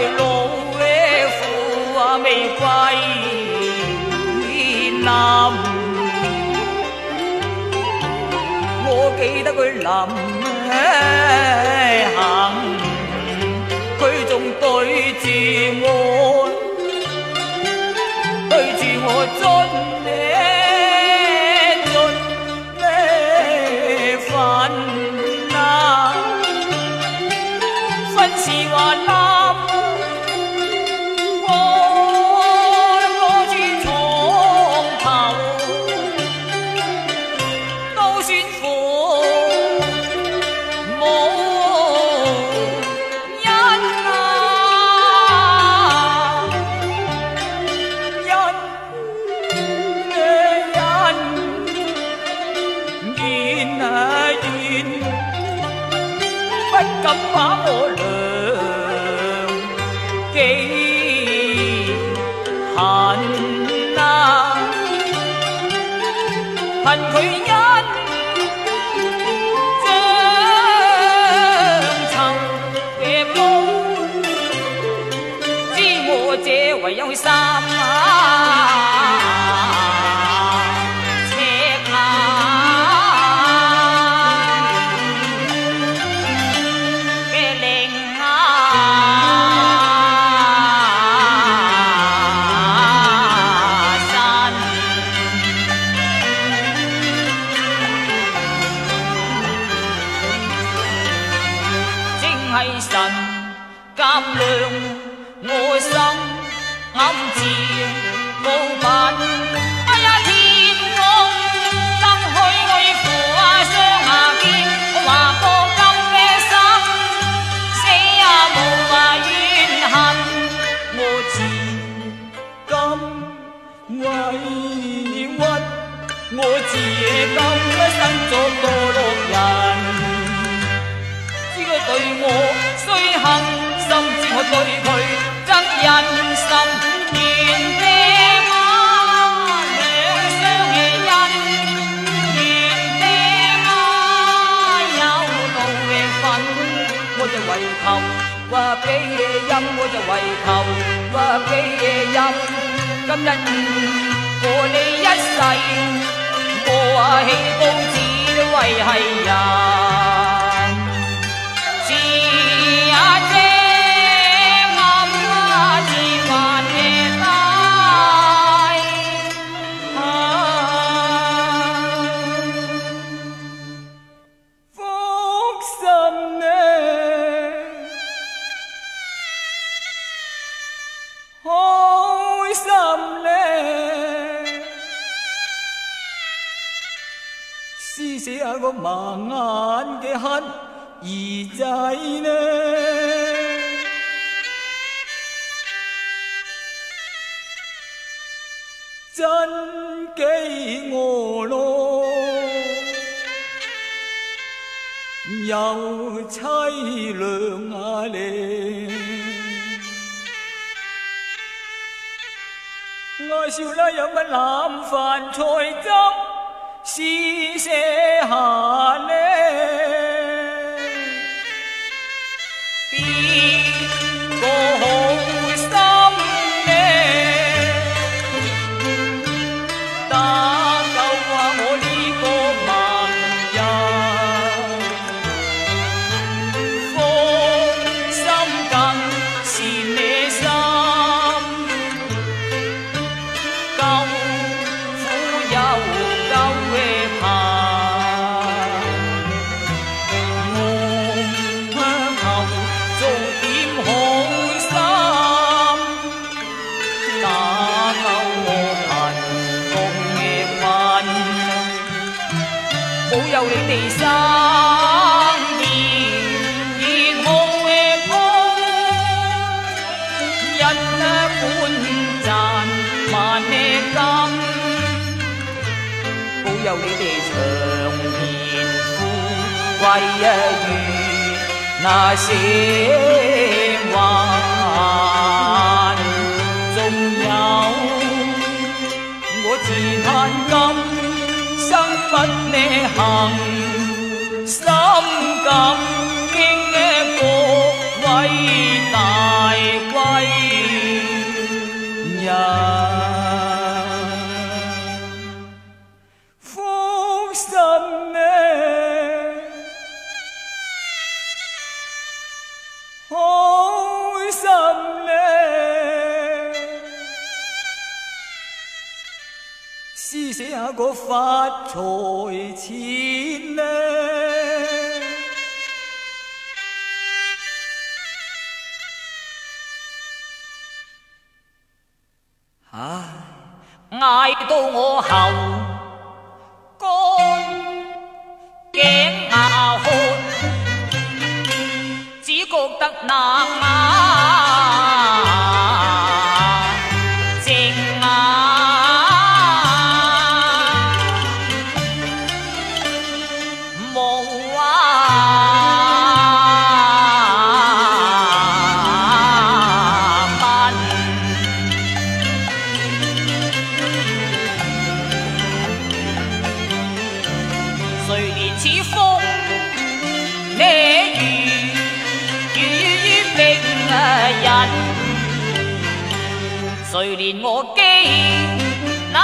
老的父啊未归林，我记得佢临行，佢仲对住我。尊父母恩啊，恩恩怨啊，怨，不敢把我娘记暗自无恨，哎呀！天公，生去我扶啊相下见，话过金飞身，死也无话怨恨。我自今为屈，我自今生作堕落人，知佢对我虽恨，心知我对佢。因我就为求不记恩，今日和你一世，我岂高只为系人。望眼嘅恨，而哉呢？真给我咯，又凄凉啊咧！爱笑啦，有乜揽饭菜汁。细水寒嘞。心保佑你哋长年富贵一如那些还，仲有我自叹今生不你幸。这个发财钱呢？唉，挨到我喉干，颈咬酸，只觉得难。谁怜我饥冷？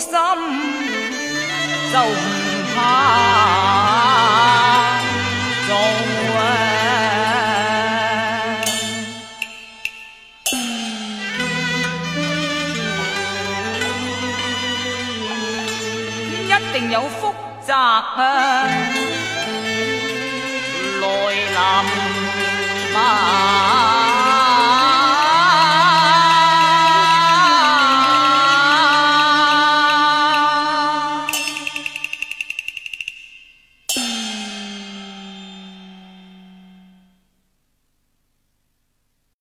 心就唔怕做啊！一定有复杂啊来临嘛。